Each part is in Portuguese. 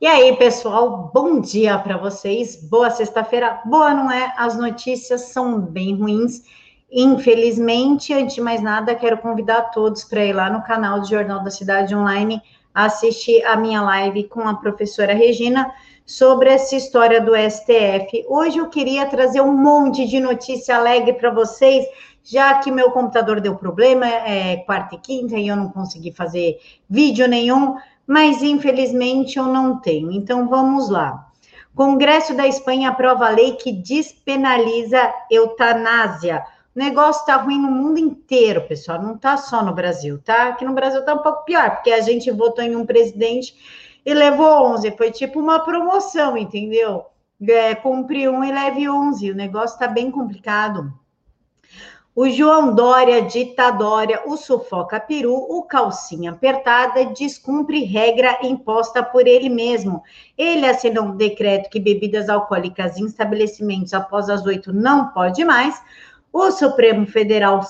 E aí, pessoal, bom dia para vocês. Boa sexta-feira. Boa, não é? As notícias são bem ruins. Infelizmente, antes de mais nada, quero convidar todos para ir lá no canal do Jornal da Cidade Online assistir a minha live com a professora Regina sobre essa história do STF. Hoje eu queria trazer um monte de notícia alegre para vocês, já que meu computador deu problema, é quarta e quinta, e eu não consegui fazer vídeo nenhum mas infelizmente eu não tenho. Então vamos lá. Congresso da Espanha aprova a lei que despenaliza eutanásia. O negócio tá ruim no mundo inteiro, pessoal, não tá só no Brasil, tá? Aqui no Brasil tá um pouco pior, porque a gente votou em um presidente e levou 11, foi tipo uma promoção, entendeu? É, cumpre um e leve 11, o negócio tá bem complicado. O João Dória, ditadória, o sufoca peru, o calcinha apertada, descumpre regra imposta por ele mesmo. Ele assinou um decreto que bebidas alcoólicas em estabelecimentos após as oito não pode mais. O Supremo Federal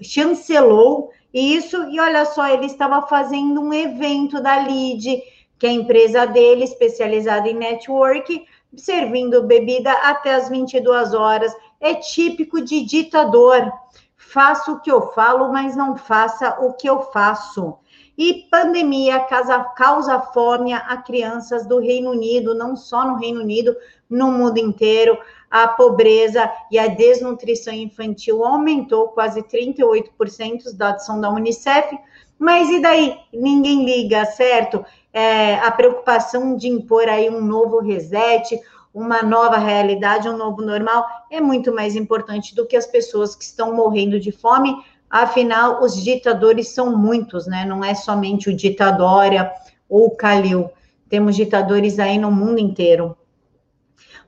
chancelou isso e olha só, ele estava fazendo um evento da LID, que é a empresa dele especializada em network, servindo bebida até as 22 horas é típico de ditador. Faço o que eu falo, mas não faça o que eu faço. E pandemia causa, causa fome a crianças do Reino Unido, não só no Reino Unido, no mundo inteiro. A pobreza e a desnutrição infantil aumentou quase 38%, os dados são da Unicef. Mas e daí? Ninguém liga, certo? É, a preocupação de impor aí um novo reset, uma nova realidade, um novo normal, é muito mais importante do que as pessoas que estão morrendo de fome. Afinal, os ditadores são muitos, né? Não é somente o ditadória ou o Calil. Temos ditadores aí no mundo inteiro.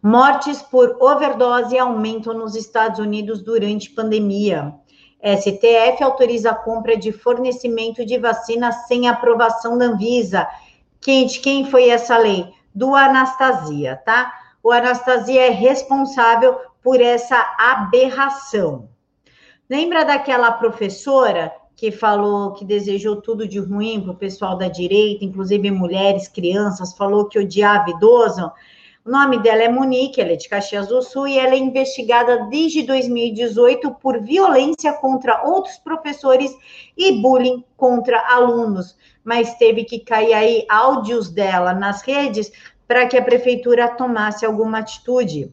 Mortes por overdose aumentam nos Estados Unidos durante pandemia. STF autoriza a compra de fornecimento de vacina sem aprovação da Anvisa. Quem, quem foi essa lei? Do Anastasia, tá? O Anastasia é responsável por essa aberração. Lembra daquela professora que falou que desejou tudo de ruim para o pessoal da direita, inclusive mulheres, crianças, falou que odiava idoso? O nome dela é Monique, ela é de Caxias do Sul e ela é investigada desde 2018 por violência contra outros professores e bullying contra alunos. Mas teve que cair aí áudios dela nas redes para que a prefeitura tomasse alguma atitude.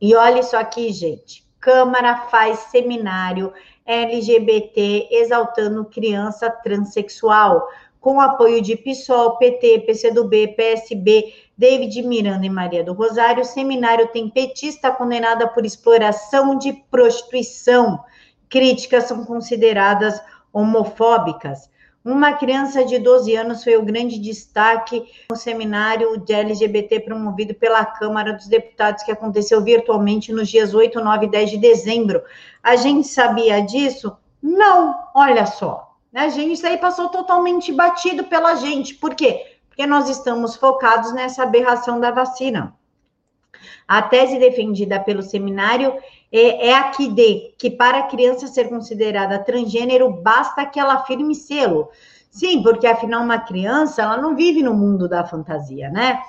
E olha isso aqui, gente. Câmara faz seminário LGBT exaltando criança transexual, com apoio de PSOL, PT, PCdoB, PSB, David Miranda e Maria do Rosário. O seminário tem petista condenada por exploração de prostituição. Críticas são consideradas homofóbicas. Uma criança de 12 anos foi o grande destaque no seminário de LGBT promovido pela Câmara dos Deputados, que aconteceu virtualmente nos dias 8, 9 e 10 de dezembro. A gente sabia disso? Não, olha só. A gente isso aí passou totalmente batido pela gente. Por quê? Porque nós estamos focados nessa aberração da vacina. A tese defendida pelo seminário é, é que de que para a criança ser considerada transgênero basta que ela firme selo. Sim, porque afinal uma criança ela não vive no mundo da fantasia, né?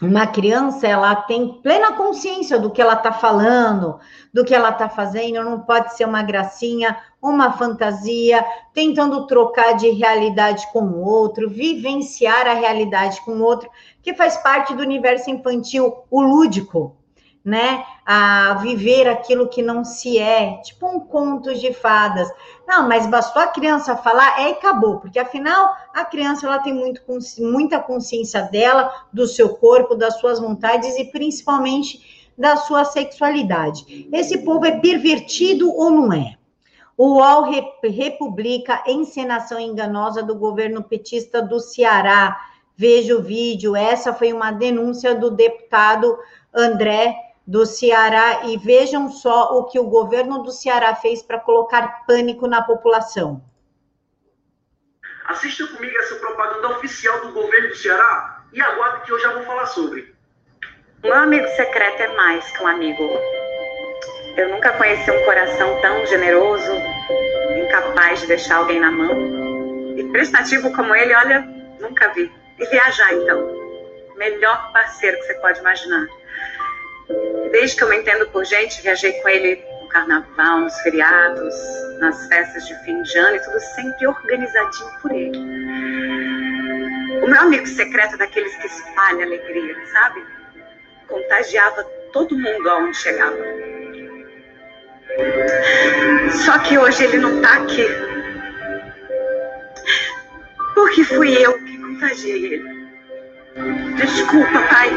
Uma criança ela tem plena consciência do que ela está falando, do que ela está fazendo, não pode ser uma gracinha, uma fantasia, tentando trocar de realidade com o outro, vivenciar a realidade com o outro, que faz parte do universo infantil, o lúdico, né? A viver aquilo que não se é, tipo um conto de fadas. Não, mas bastou a criança falar, é e acabou, porque afinal a criança ela tem muito, muita consciência dela, do seu corpo, das suas vontades e principalmente da sua sexualidade. Esse povo é pervertido ou não é? O UOL republica encenação enganosa do governo petista do Ceará. Veja o vídeo. Essa foi uma denúncia do deputado André do Ceará e vejam só o que o governo do Ceará fez para colocar pânico na população. Assista comigo essa propaganda oficial do governo do Ceará e aguarde que eu já vou falar sobre. Um amigo secreto é mais que um amigo. Eu nunca conheci um coração tão generoso, incapaz de deixar alguém na mão. E prestativo como ele, olha, nunca vi. E viajar, então. Melhor parceiro que você pode imaginar. Desde que eu me entendo por gente, viajei com ele no carnaval, nos feriados, nas festas de fim de ano e tudo sempre organizadinho por ele. O meu amigo secreto é daqueles que espalha alegria, sabe? Contagiava todo mundo aonde chegava. Só que hoje ele não tá aqui. Porque fui eu que contagiei ele. Desculpa, pai.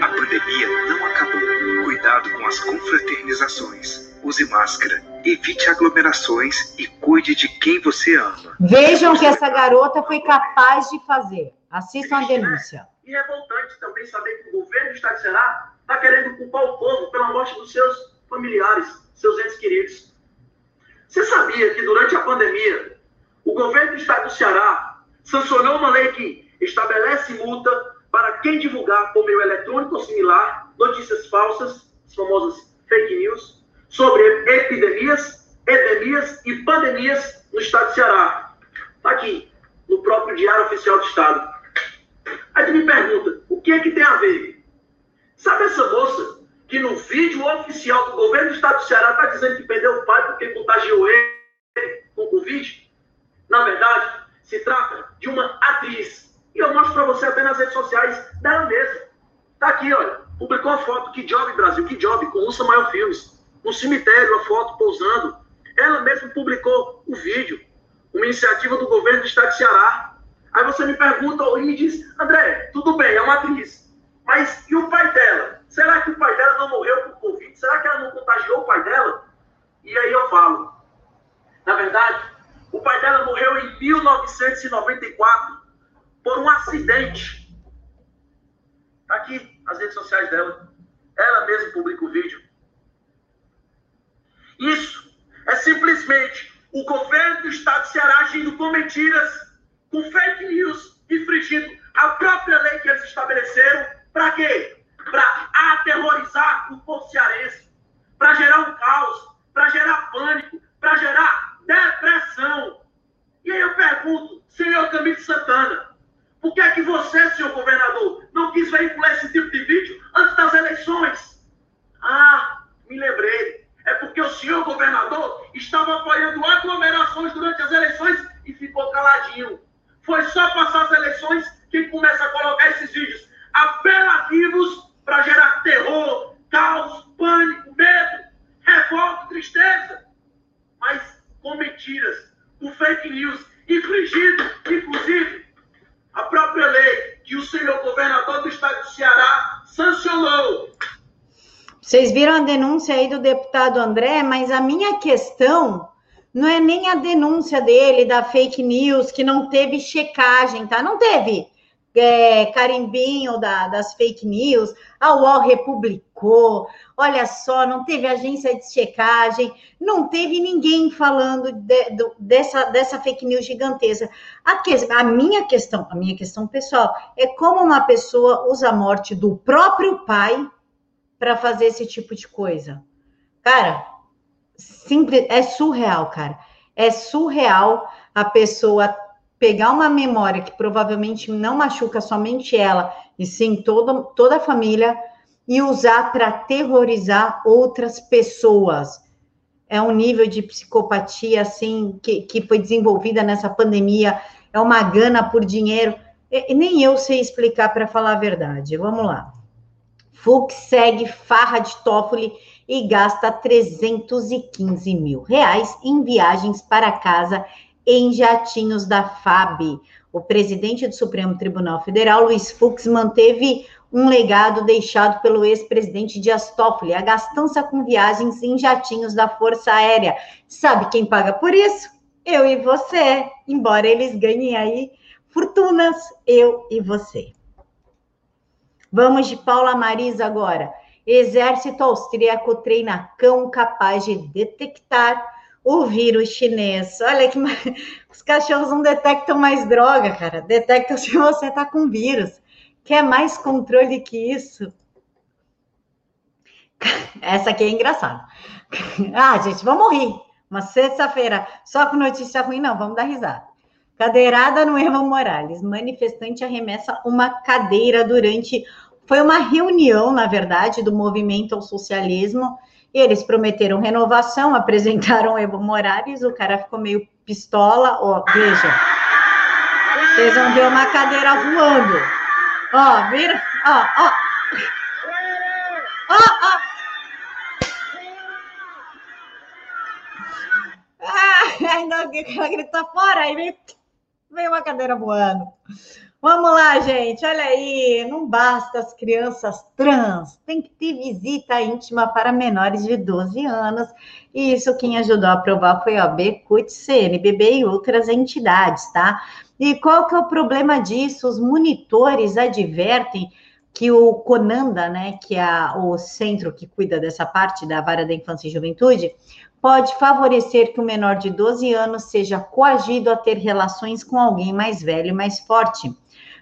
A pandemia não acabou. Cuidado com as confraternizações. Use máscara, evite aglomerações e cuide de quem você ama. Vejam o que essa garota foi capaz de fazer. Assistam a denúncia. E revoltante também saber que o governo do estado de Ceará está querendo culpar o povo pela morte dos seus familiares, seus entes queridos. Você sabia que durante a pandemia, o governo do estado do Ceará sancionou uma lei que estabelece multa para quem divulgar por meio eletrônico ou similar notícias falsas, as famosas fake news, sobre epidemias, endemias e pandemias no estado do Ceará. Está aqui, no próprio Diário Oficial do Estado. Aí tu me pergunta, o que é que tem a ver? Sabe essa moça que no vídeo oficial do governo do estado do Ceará está dizendo que perdeu o pai porque contagiou ele com Covid? Na verdade, se trata de uma atriz. E eu mostro para você até nas redes sociais dela mesma. Tá aqui, olha. Publicou a foto, que job, Brasil, que job, com o Samuel Filmes. No cemitério, a foto pousando. Ela mesma publicou o vídeo. Uma iniciativa do governo do estado de Ceará. Aí você me pergunta e diz, André, tudo bem, é uma atriz. Mas e o pai dela? Será que o pai dela não morreu por Covid? Será que ela não contagiou o pai dela? E aí eu falo. Na verdade, o pai dela morreu em 1994 por um acidente. Está aqui as redes sociais dela. Ela mesma publica o vídeo. Isso é simplesmente o governo do estado de Ceará agindo com mentiras com fake news, infringindo a própria lei que eles estabeleceram. Para quê? Para aterrorizar o povo cearense, para gerar um caos, para gerar pânico, para gerar depressão. E aí eu pergunto, senhor Camilo Santana, por que é que você, senhor governador, não quis veicular esse tipo de vídeo antes das eleições? Ah, me lembrei. É porque o senhor governador estava apoiando aglomerações durante as eleições e ficou caladinho. Foi só passar as eleições que começa a colocar esses vídeos apelativos para gerar terror, caos, pânico, medo, revolta, tristeza. Mas com mentiras, com fake news, infringindo, inclusive, a própria lei que o senhor governador do estado do Ceará sancionou. Vocês viram a denúncia aí do deputado André, mas a minha questão não é nem a denúncia dele da fake news, que não teve checagem, tá? Não teve é, carimbinho da, das fake news, a UOL republicou, olha só, não teve agência de checagem, não teve ninguém falando de, de, dessa, dessa fake news gigantesca. A, que, a minha questão, a minha questão pessoal, é como uma pessoa usa a morte do próprio pai para fazer esse tipo de coisa. Cara, simples, é surreal, cara. É surreal a pessoa pegar uma memória que provavelmente não machuca somente ela, e sim toda, toda a família, e usar para terrorizar outras pessoas. É um nível de psicopatia, assim, que, que foi desenvolvida nessa pandemia, é uma gana por dinheiro. E, nem eu sei explicar para falar a verdade. Vamos lá. Fux segue farra de Toffoli e gasta 315 mil reais em viagens para casa em jatinhos da FAB. O presidente do Supremo Tribunal Federal, Luiz Fux, manteve um legado deixado pelo ex-presidente Dias Toffoli, a gastança com viagens em jatinhos da Força Aérea. Sabe quem paga por isso? Eu e você, embora eles ganhem aí fortunas, eu e você. Vamos de Paula Marisa agora. Exército austríaco treina cão capaz de detectar o vírus chinês. Olha que os cachorros não detectam mais droga, cara. Detectam se você tá com vírus. Quer mais controle que isso? Essa aqui é engraçada. Ah, gente, vamos rir. Uma sexta-feira só com notícia ruim, não, vamos dar risada. Cadeirada no Evo Morales. Manifestante arremessa uma cadeira durante. Foi uma reunião, na verdade, do movimento ao socialismo. Eles prometeram renovação, apresentaram Evo Morales. O cara ficou meio pistola. Ó, veja. Vocês vão ver uma cadeira voando. Ó, vira. Ó, ó. Ó, ó. Ah, ainda grita fora, aí veio, veio uma cadeira voando. Vamos lá, gente, olha aí, não basta as crianças trans, tem que ter visita íntima para menores de 12 anos. E isso quem ajudou a aprovar foi a OAB, CUT, CNBB e outras entidades, tá? E qual que é o problema disso? Os monitores advertem que o CONANDA, né, que é o centro que cuida dessa parte da vara da infância e juventude, pode favorecer que o menor de 12 anos seja coagido a ter relações com alguém mais velho e mais forte.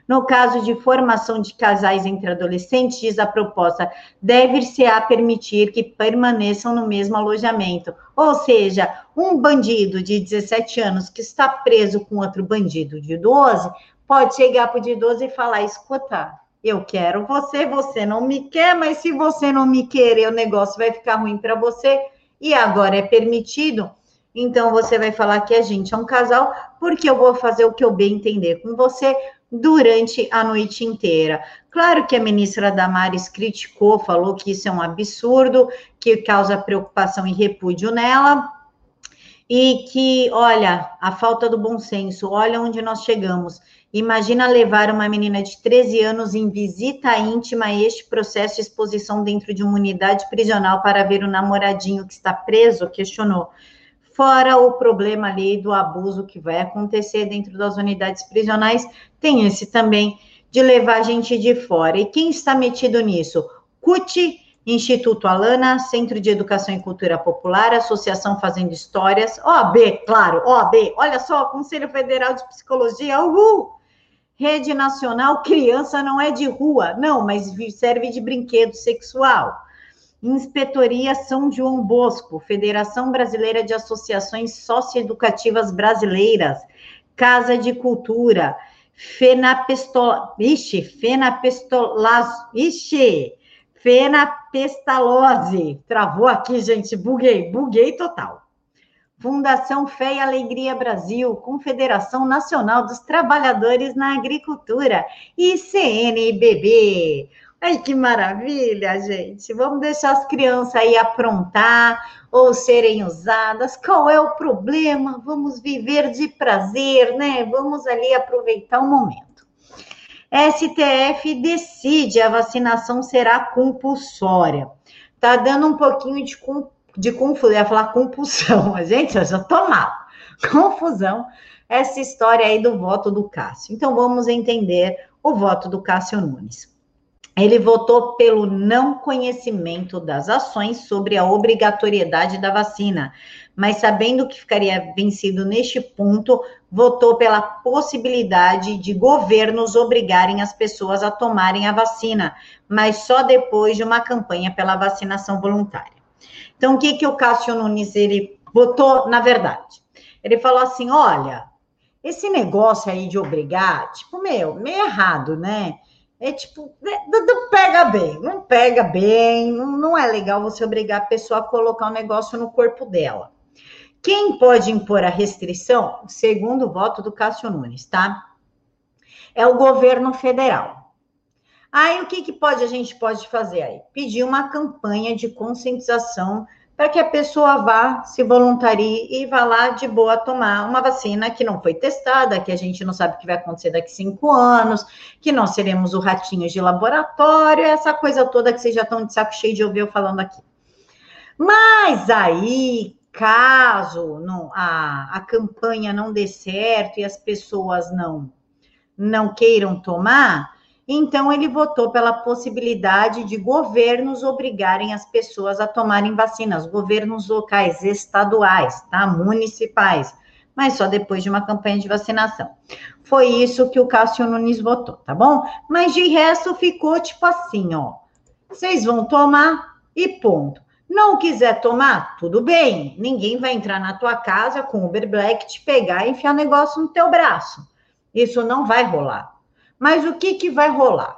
No caso de formação de casais entre adolescentes, a proposta, deve-se a permitir que permaneçam no mesmo alojamento. Ou seja, um bandido de 17 anos que está preso com outro bandido de 12, pode chegar para o de 12 e falar: escuta, eu quero você, você não me quer, mas se você não me querer, o negócio vai ficar ruim para você e agora é permitido, então você vai falar que a gente é um casal, porque eu vou fazer o que eu bem entender com você durante a noite inteira. Claro que a ministra Damares criticou, falou que isso é um absurdo, que causa preocupação e repúdio nela, e que, olha, a falta do bom senso, olha onde nós chegamos. Imagina levar uma menina de 13 anos em visita íntima a este processo de exposição dentro de uma unidade prisional para ver o namoradinho que está preso, questionou. Fora o problema ali do abuso que vai acontecer dentro das unidades prisionais, tem esse também de levar gente de fora. E quem está metido nisso? CUT, Instituto Alana, Centro de Educação e Cultura Popular, Associação Fazendo Histórias, OAB, claro, OAB, olha só, Conselho Federal de Psicologia, uhul! Rede Nacional Criança Não É de Rua, não, mas serve de brinquedo sexual. Inspetoria São João Bosco, Federação Brasileira de Associações Socioeducativas Brasileiras, Casa de Cultura, Fenapestolaz, ixi, Fenapestalose, travou aqui, gente, buguei, buguei total. Fundação Fé e Alegria Brasil, Confederação Nacional dos Trabalhadores na Agricultura e CNBB. Ai, que maravilha, gente. Vamos deixar as crianças aí aprontar ou serem usadas. Qual é o problema? Vamos viver de prazer, né? Vamos ali aproveitar o momento. STF decide a vacinação será compulsória. Tá dando um pouquinho de de confusão, ia falar compulsão, mas, gente, eu já tô mal. Confusão, essa história aí do voto do Cássio. Então, vamos entender o voto do Cássio Nunes. Ele votou pelo não conhecimento das ações sobre a obrigatoriedade da vacina, mas sabendo que ficaria vencido neste ponto, votou pela possibilidade de governos obrigarem as pessoas a tomarem a vacina, mas só depois de uma campanha pela vacinação voluntária. Então, o que, que o Cássio Nunes ele botou na verdade? Ele falou assim: olha, esse negócio aí de obrigar, tipo, meu, meio errado, né? É tipo, não pega bem, não pega bem, não, é legal você obrigar a pessoa a colocar um negócio no corpo dela. Quem pode impor a restrição, segundo o voto do Cássio Nunes, tá? É o governo federal. Aí o que, que pode a gente pode fazer aí? Pedir uma campanha de conscientização para que a pessoa vá, se voluntarie e vá lá de boa tomar uma vacina que não foi testada, que a gente não sabe o que vai acontecer daqui cinco anos, que nós seremos o ratinho de laboratório, essa coisa toda que vocês já estão de saco cheio de ouvir eu falando aqui. Mas aí, caso não, a, a campanha não dê certo e as pessoas não, não queiram tomar, então, ele votou pela possibilidade de governos obrigarem as pessoas a tomarem vacinas, governos locais, estaduais, tá? municipais, mas só depois de uma campanha de vacinação. Foi isso que o Cássio Nunes votou, tá bom? Mas de resto ficou tipo assim, ó. Vocês vão tomar e ponto. Não quiser tomar, tudo bem. Ninguém vai entrar na tua casa com Uber Black, te pegar e enfiar negócio no teu braço. Isso não vai rolar. Mas o que, que vai rolar?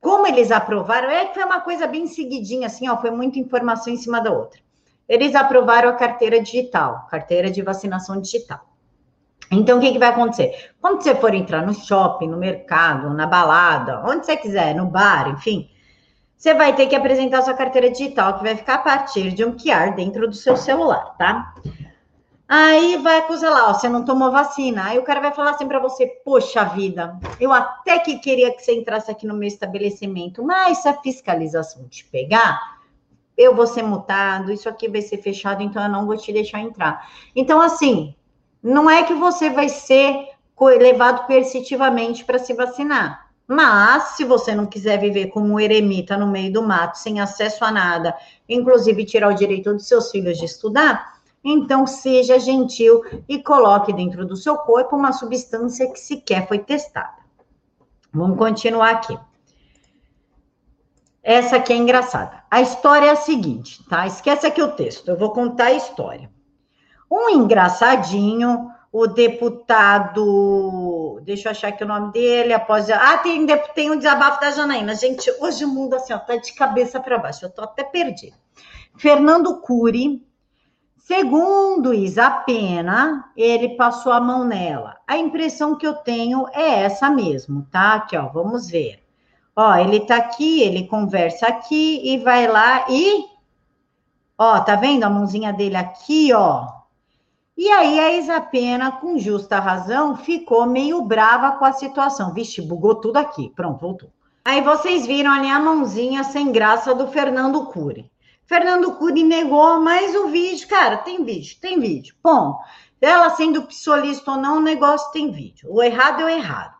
Como eles aprovaram, é que foi uma coisa bem seguidinha, assim, ó, foi muita informação em cima da outra. Eles aprovaram a carteira digital, carteira de vacinação digital. Então, o que, que vai acontecer? Quando você for entrar no shopping, no mercado, na balada, onde você quiser, no bar, enfim, você vai ter que apresentar sua carteira digital, que vai ficar a partir de um QR dentro do seu celular, tá? Aí vai acusar lá, ó, você não tomou vacina. Aí o cara vai falar assim para você: Poxa vida, eu até que queria que você entrasse aqui no meu estabelecimento, mas se a fiscalização te pegar, eu vou ser multado, isso aqui vai ser fechado, então eu não vou te deixar entrar. Então, assim, não é que você vai ser levado coercitivamente para se vacinar. Mas, se você não quiser viver como um eremita no meio do mato, sem acesso a nada, inclusive tirar o direito dos seus filhos de estudar, então, seja gentil e coloque dentro do seu corpo uma substância que sequer foi testada. Vamos continuar aqui. Essa aqui é engraçada. A história é a seguinte, tá? Esquece aqui o texto, eu vou contar a história. Um engraçadinho, o deputado. Deixa eu achar aqui o nome dele. Após. Ah, tem, tem um desabafo da Janaína. Gente, hoje o mundo assim, ó, tá de cabeça para baixo. Eu tô até perdida. Fernando Cury Segundo Isapena, ele passou a mão nela. A impressão que eu tenho é essa mesmo, tá? Aqui, ó, vamos ver. Ó, ele tá aqui, ele conversa aqui e vai lá e ó, tá vendo a mãozinha dele aqui, ó? E aí a Isapena, com justa razão, ficou meio brava com a situação. Vixe, bugou tudo aqui. Pronto, voltou. Aí vocês viram ali a mãozinha sem graça do Fernando Cury. Fernando Cury negou mais o vídeo. Cara, tem vídeo, tem vídeo. Bom, ela sendo psolista ou não, o negócio tem vídeo. O errado é o errado.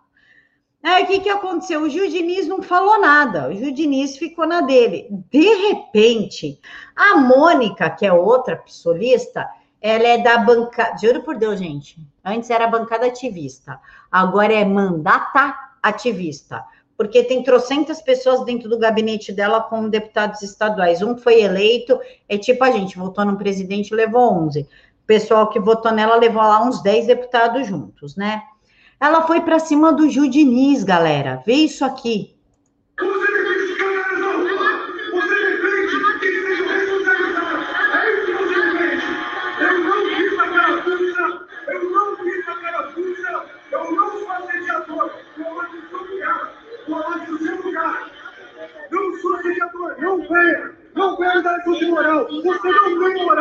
Aí o que, que aconteceu? O Gil Diniz não falou nada. O Gil Diniz ficou na dele. De repente, a Mônica, que é outra psolista, ela é da bancada. Juro por Deus, gente. Antes era bancada ativista. Agora é mandata ativista porque tem trocentas pessoas dentro do gabinete dela como deputados estaduais. Um foi eleito, é tipo a gente, votou no presidente levou 11. O pessoal que votou nela levou lá uns 10 deputados juntos, né? Ela foi para cima do Gil Diniz, galera. Vê isso aqui.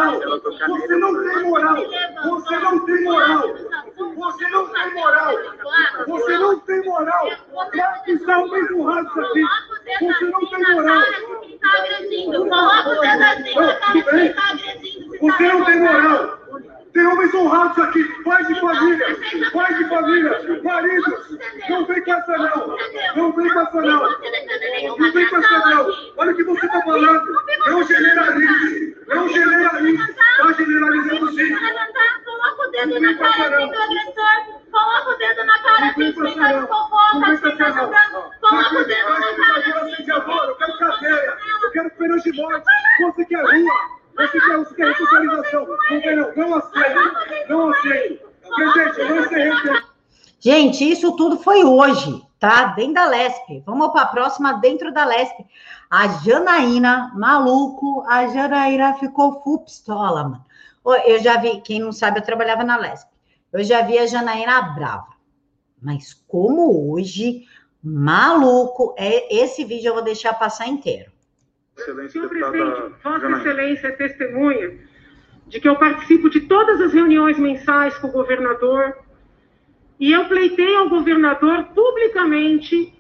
Moral! Você não tem moral! Você não tem moral! Você não tem moral! Você não tem moral! Vai pisar o mesmo rato aqui! Você não tem moral! Você não tem moral! Tem homens honrados aqui, pais de família, pais de família, maridos. Não vem com essa não. Não vem com essa não. Não vem com essa não. Olha o que você está falando. Não generalize. Não generalize. Está generalizando sim. Coloca o dedo na cara assim do agressor. Coloca o dedo na cara assim, quem tá tá. Eu quero cadeia. Eu quero pena de morte. Você quer rua. Você quer, você quer responsabilização. Não quer, não. Não aceito. Não aceito. Presidente, não aceito. Gente, isso tudo foi hoje, tá? Dentro da LESP. Vamos para a próxima, dentro da LESP. A Janaína, maluco, a Janaína ficou full pistola, mano. Eu já vi, quem não sabe, eu trabalhava na LESP. Eu já vi a Janaína brava. Mas como hoje, maluco, é esse vídeo eu vou deixar passar inteiro. Excelência, Senhor presidente, Vossa Excelência é testemunha de que eu participo de todas as reuniões mensais com o governador e eu pleitei ao governador publicamente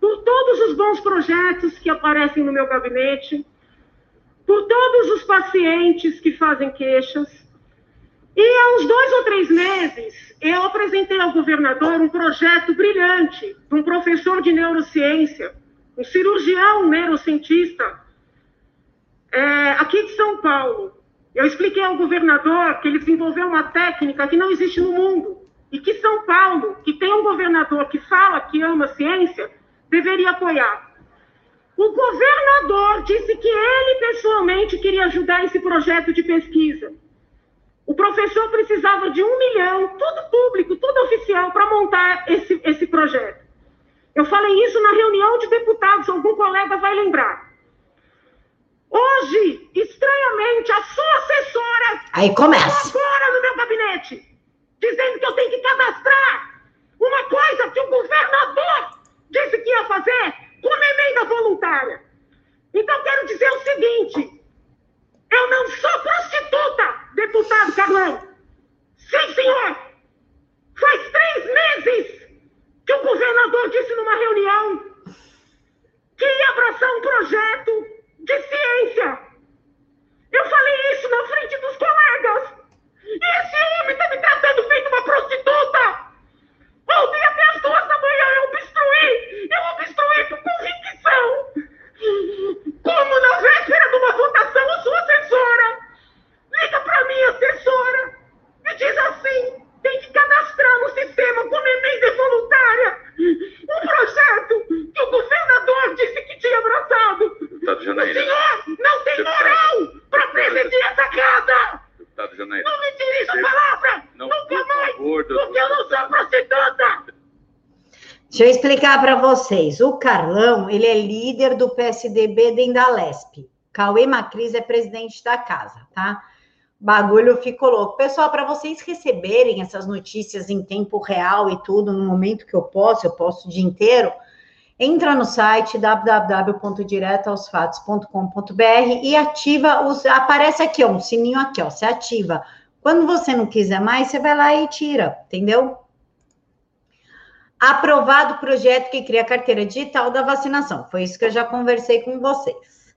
por todos os bons projetos que aparecem no meu gabinete, por todos os pacientes que fazem queixas. E há uns dois ou três meses, eu apresentei ao governador um projeto brilhante de um professor de neurociência, um cirurgião neurocientista, é, aqui de São Paulo, eu expliquei ao governador que ele desenvolveu uma técnica que não existe no mundo e que São Paulo, que tem um governador que fala que ama ciência, deveria apoiar. O governador disse que ele pessoalmente queria ajudar esse projeto de pesquisa. O professor precisava de um milhão, tudo público, tudo oficial, para montar esse, esse projeto. Eu falei isso na reunião de deputados, algum colega vai lembrar. Hoje, estranhamente, a sua assessora. Aí começa. Agora no meu gabinete, dizendo que eu tenho que cadastrar uma coisa que o governador disse que ia fazer com uma emenda voluntária. Então, quero dizer o seguinte: eu não sou prostituta, deputado Carlão. Sim, senhor. Faz três meses que o governador disse numa reunião que ia abraçar um projeto de ciência. Eu falei isso na frente dos colegas. E esse homem está me tratando feito uma prostituta. Ontem até as duas da manhã eu obstruí. Eu obstruí por convicção. Como na véspera de uma votação, a sua assessora liga para minha assessora e diz assim: tem que cadastrar no sistema como emenda voluntária um projeto que o governador disse que tinha abraçado. Deputado Janaína. O senhor não tem Deputado. moral para presidir essa casa. Deputado Janaína. Não me dirija a palavra Não, nunca por mais, favor, doutor. porque eu não sou prostituta. Deixa eu explicar para vocês. O Carlão, ele é líder do PSDB dentro da Lesp. Cauê Macris é presidente da casa, tá? Bagulho ficou louco. Pessoal, para vocês receberem essas notícias em tempo real e tudo, no momento que eu posso, eu posso o dia inteiro, entra no site www.diretoaosfatos.com.br e ativa os. Aparece aqui, ó, um sininho aqui, ó. Você ativa. Quando você não quiser mais, você vai lá e tira, entendeu? Aprovado o projeto que cria a carteira digital da vacinação. Foi isso que eu já conversei com vocês.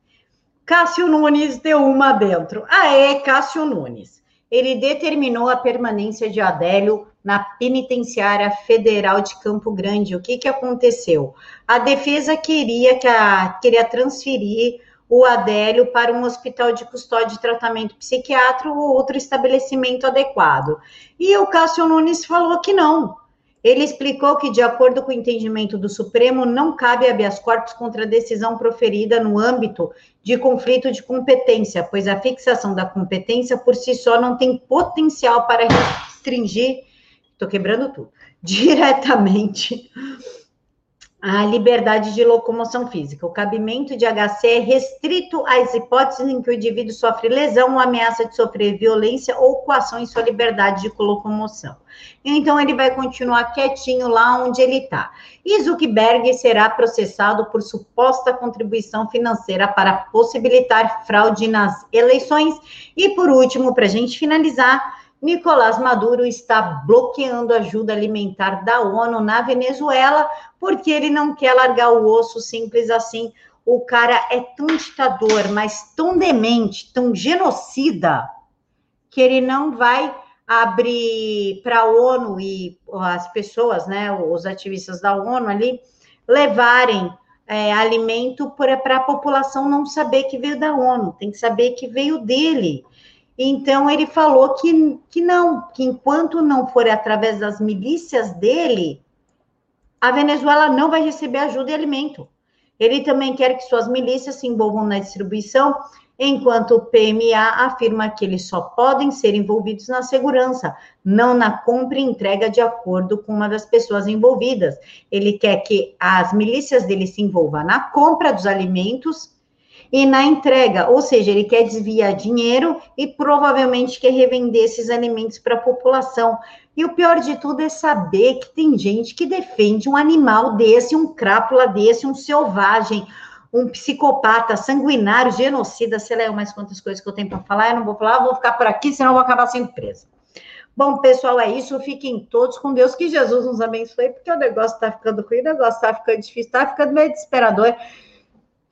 Cássio Nunes deu uma dentro. Aê, Cássio Nunes. Ele determinou a permanência de Adélio na penitenciária federal de Campo Grande. O que, que aconteceu? A defesa queria que a, queria transferir o Adélio para um hospital de custódia e tratamento psiquiátrico ou outro estabelecimento adequado. E o Cássio Nunes falou que não. Ele explicou que, de acordo com o entendimento do Supremo, não cabe habeas corpus contra a decisão proferida no âmbito de conflito de competência, pois a fixação da competência por si só não tem potencial para restringir, estou quebrando tudo, diretamente a liberdade de locomoção física. O cabimento de HC é restrito às hipóteses em que o indivíduo sofre lesão ou ameaça de sofrer violência ou coação em sua liberdade de locomoção. Então, ele vai continuar quietinho lá onde ele está. E Zuckerberg será processado por suposta contribuição financeira para possibilitar fraude nas eleições. E, por último, para a gente finalizar, Nicolás Maduro está bloqueando ajuda alimentar da ONU na Venezuela, porque ele não quer largar o osso simples assim. O cara é tão ditador, mas tão demente, tão genocida, que ele não vai abrir para a ONU e as pessoas, né, os ativistas da ONU ali, levarem é, alimento para a população não saber que veio da ONU, tem que saber que veio dele. Então, ele falou que, que não, que enquanto não for através das milícias dele, a Venezuela não vai receber ajuda e alimento. Ele também quer que suas milícias se envolvam na distribuição, enquanto o PMA afirma que eles só podem ser envolvidos na segurança, não na compra e entrega de acordo com uma das pessoas envolvidas. Ele quer que as milícias dele se envolvam na compra dos alimentos e na entrega, ou seja, ele quer desviar dinheiro e provavelmente quer revender esses alimentos para a população. E o pior de tudo é saber que tem gente que defende um animal desse, um crápula desse, um selvagem, um psicopata, sanguinário, genocida, sei lá mais quantas coisas que eu tenho para falar, eu não vou falar, vou ficar por aqui, senão eu vou acabar sendo presa. Bom, pessoal, é isso. Fiquem todos com Deus. Que Jesus nos abençoe, porque o negócio está ficando ruim, o negócio está ficando difícil, está ficando meio desesperador.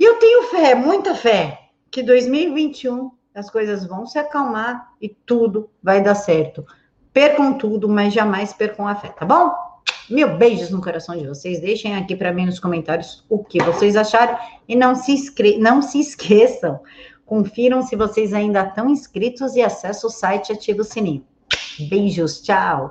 E eu tenho fé, muita fé, que 2021 as coisas vão se acalmar e tudo vai dar certo. Percam tudo, mas jamais percam a fé, tá bom? Mil beijos no coração de vocês. Deixem aqui para mim nos comentários o que vocês acharam. E não se, inscre... não se esqueçam. Confiram se vocês ainda estão inscritos e acessem o site e ativem o sininho. Beijos, tchau!